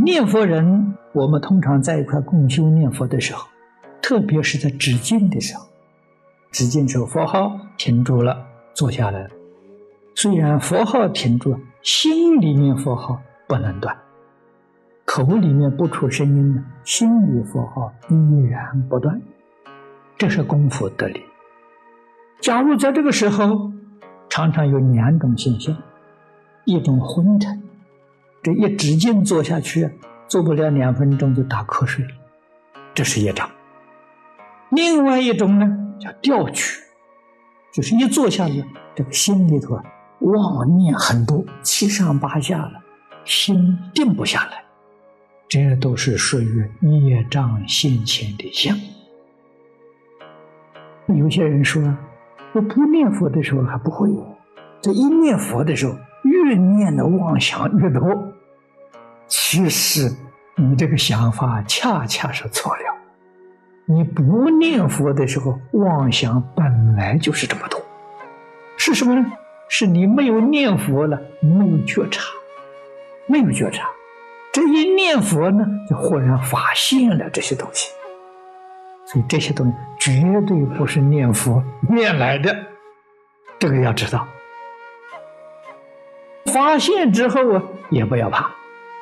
念佛人，我们通常在一块共修念佛的时候，特别是在止境的时候，止境时候佛号停住了，坐下来。虽然佛号停住了，心里面佛号不能断，口里面不出声音呢，心里佛号依然不断，这是功夫得力。假如在这个时候，常常有两种现象，一种昏沉。一直劲坐下去，做不了两分钟就打瞌睡了，这是业障。另外一种呢，叫掉举，就是一坐下去，这个心里头啊妄念很多，七上八下的，心定不下来，这都是属于业障现前的相。有些人说，我不念佛的时候还不会有，这一念佛的时候。越念的妄想越多，其实你这个想法恰恰是错了。你不念佛的时候，妄想本来就是这么多，是什么呢？是你没有念佛了，没有觉察，没有觉察。这一念佛呢，就忽然发现了这些东西。所以这些东西绝对不是念佛念来的，这个要知道。发现之后啊，也不要怕，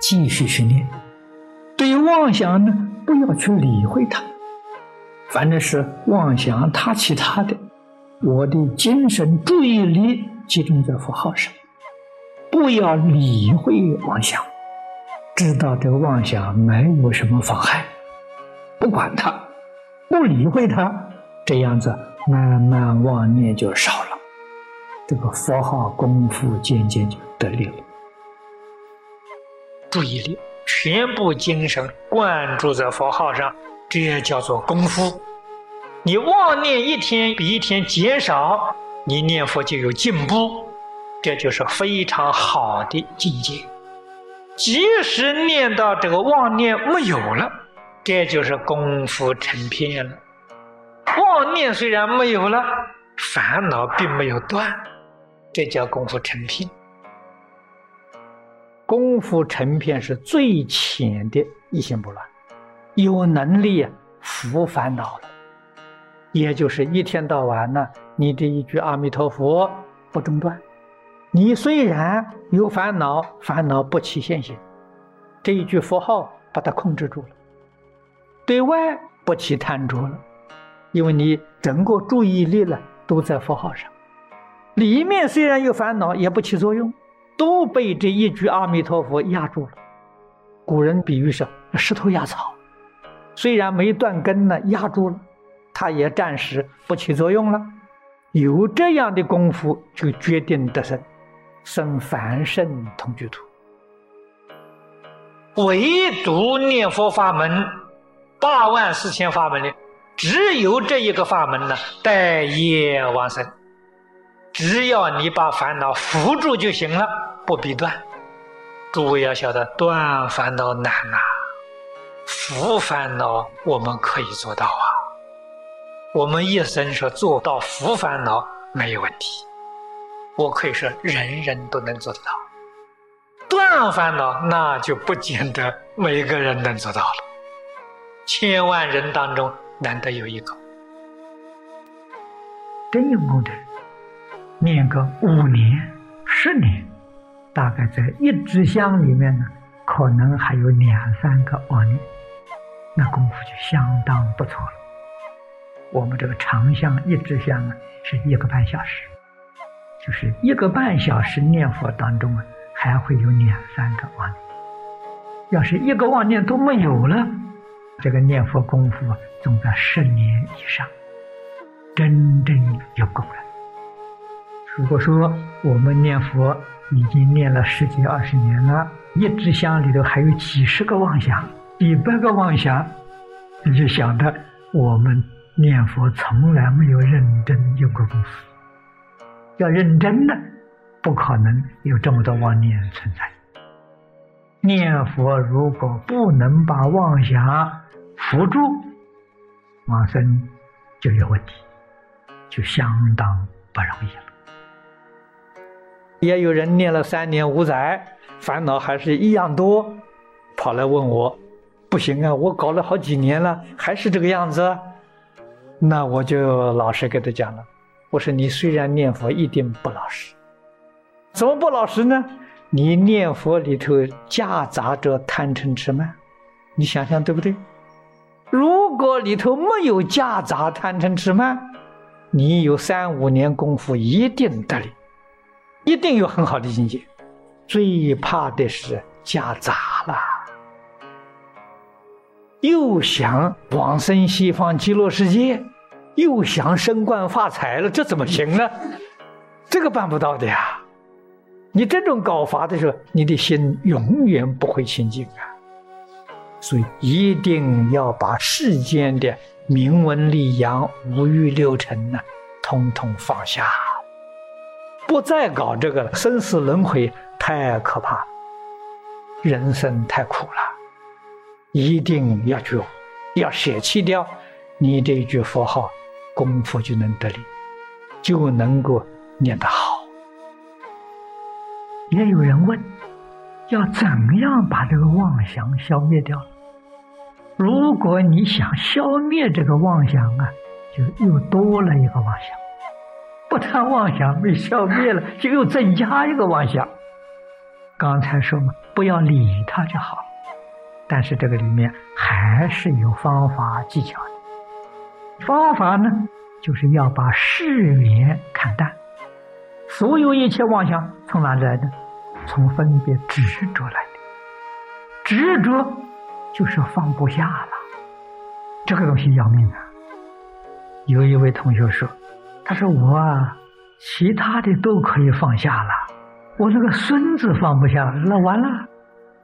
继续训练。对于妄想呢，不要去理会它，反正是妄想它其他的，我的精神注意力集中在符号上，不要理会妄想，知道这个妄想没有什么妨害，不管它，不理会它，这样子慢慢妄念就少了。这个佛号功夫渐渐就得力了，注意力全部精神灌注在佛号上，这叫做功夫。你妄念一天比一天减少，你念佛就有进步，这就是非常好的境界。即使念到这个妄念没有了，这就是功夫成片了。妄念虽然没有了，烦恼并没有断。这叫功夫成片。功夫成片是最浅的一心不乱，有能力伏烦恼了，也就是一天到晚呢，你这一句阿弥陀佛不中断。你虽然有烦恼，烦恼不起现行，这一句佛号把它控制住了，对外不起贪着了，因为你整个注意力呢都在佛号上。里面虽然有烦恼，也不起作用，都被这一句阿弥陀佛压住了。古人比喻是石头压草，虽然没断根呢，压住了，它也暂时不起作用了。有这样的功夫，就决定得生，生凡圣同居土。唯独念佛法门，八万四千法门里，只有这一个法门呢，待业往生。只要你把烦恼扶住就行了，不必断。诸位要晓得，断烦恼难呐，扶烦恼我们可以做到啊。我们一生说做到扶烦恼没有问题，我可以说人人都能做得到。断烦恼那就不见得每个人能做到了，千万人当中难得有一个真有功德。念个五年、十年，大概在一支香里面呢，可能还有两三个妄念，那功夫就相当不错了。我们这个长香一支香啊，是一个半小时，就是一个半小时念佛当中啊，还会有两三个妄念。要是一个妄念都没有了，这个念佛功夫啊总在十年以上，真正有功了。如果说我们念佛已经念了十几二十年了，一支香里头还有几十个妄想、几百个妄想，你就晓得我们念佛从来没有认真用过功夫。要认真的，不可能有这么多妄念存在。念佛如果不能把妄想扶住，往生就有问题，就相当不容易了。也有人念了三年五载，烦恼还是一样多，跑。来问我，不行啊，我搞了好几年了，还是这个样子。那我就老实跟他讲了，我说你虽然念佛一定不老实，怎么不老实呢？你念佛里头夹杂着贪嗔痴慢，你想想对不对？如果里头没有夹杂贪嗔痴慢，你有三五年功夫一定得力，一定有很好的境界。最怕的是夹杂了，又想往生西方极乐世界，又想升官发财了，这怎么行呢？这个办不到的呀！你这种搞法的时候，你的心永远不会清净啊！所以一定要把世间的名闻利养、五欲六尘呢，统统放下，不再搞这个了。生死轮回太可怕，人生太苦了，一定要觉，要舍弃掉你这一句佛号，功夫就能得力，就能够念得好。也有人问。要怎样把这个妄想消灭掉？如果你想消灭这个妄想啊，就又多了一个妄想；他妄想被消灭了，就又增加一个妄想。刚才说嘛，不要理他就好。但是这个里面还是有方法技巧的。方法呢，就是要把世缘看淡。所有一切妄想从哪里来的？从分别执着来的，执着就是放不下了，这个东西要命啊！有一位同学说：“他说我啊，其他的都可以放下了，我那个孙子放不下，那完了。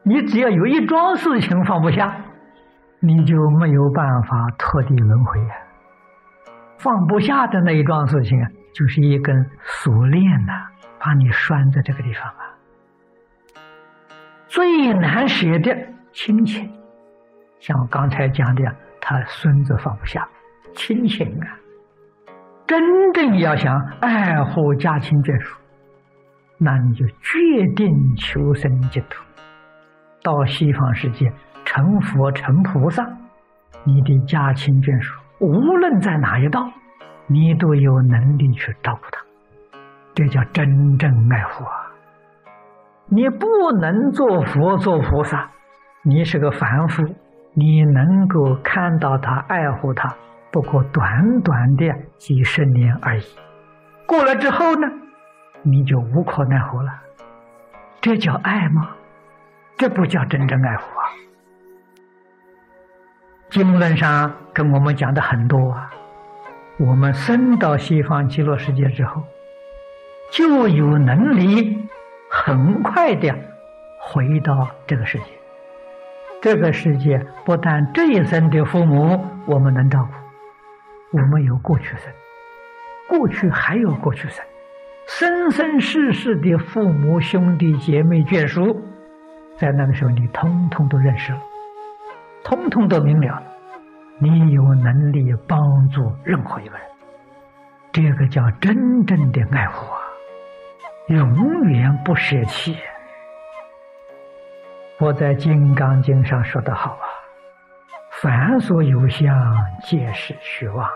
你只要有一桩事情放不下，你就没有办法脱离轮回啊！放不下的那一桩事情啊，就是一根锁链呐，把你拴在这个地方啊。”最难舍的亲情，像我刚才讲的，他孙子放不下亲情啊。真正要想爱护家亲眷属，那你就决定求生净土，到西方世界成佛成菩萨，你的家亲眷属无论在哪一道，你都有能力去照顾他，这叫真正爱护啊。你不能做佛做菩萨，你是个凡夫，你能够看到他爱护他，不过短短的几十年而已。过了之后呢，你就无可奈何了。这叫爱吗？这不叫真正爱护啊！经论上跟我们讲的很多啊，我们生到西方极乐世界之后，就有能力。很快的回到这个世界，这个世界不但这一生的父母我们能照顾，我们有过去生，过去还有过去生，生生世世的父母兄弟姐妹眷属，在那个时候你通通都认识了，通通都明了了，你有能力帮助任何一个人，这个叫真正的爱护啊。永远不舍弃。我在《金刚经》上说的好啊：“凡所有相，皆是虚妄；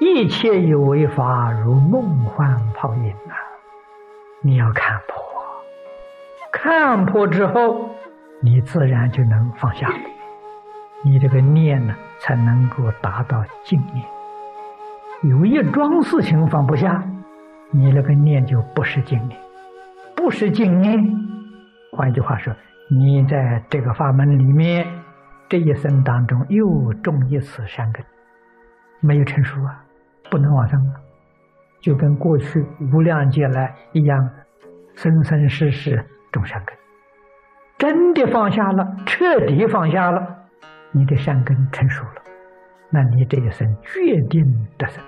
一切有为法，如梦幻泡影啊！”你要看破，看破之后，你自然就能放下，你这个念呢，才能够达到静念。有一桩事情放不下。你那个念就不是静念，不是静念。换句话说，你在这个法门里面，这一生当中又种一次善根，没有成熟啊，不能往生了，就跟过去无量劫来一样，生生世世种善根。真的放下了，彻底放下了，你的善根成熟了，那你这一生决定得生。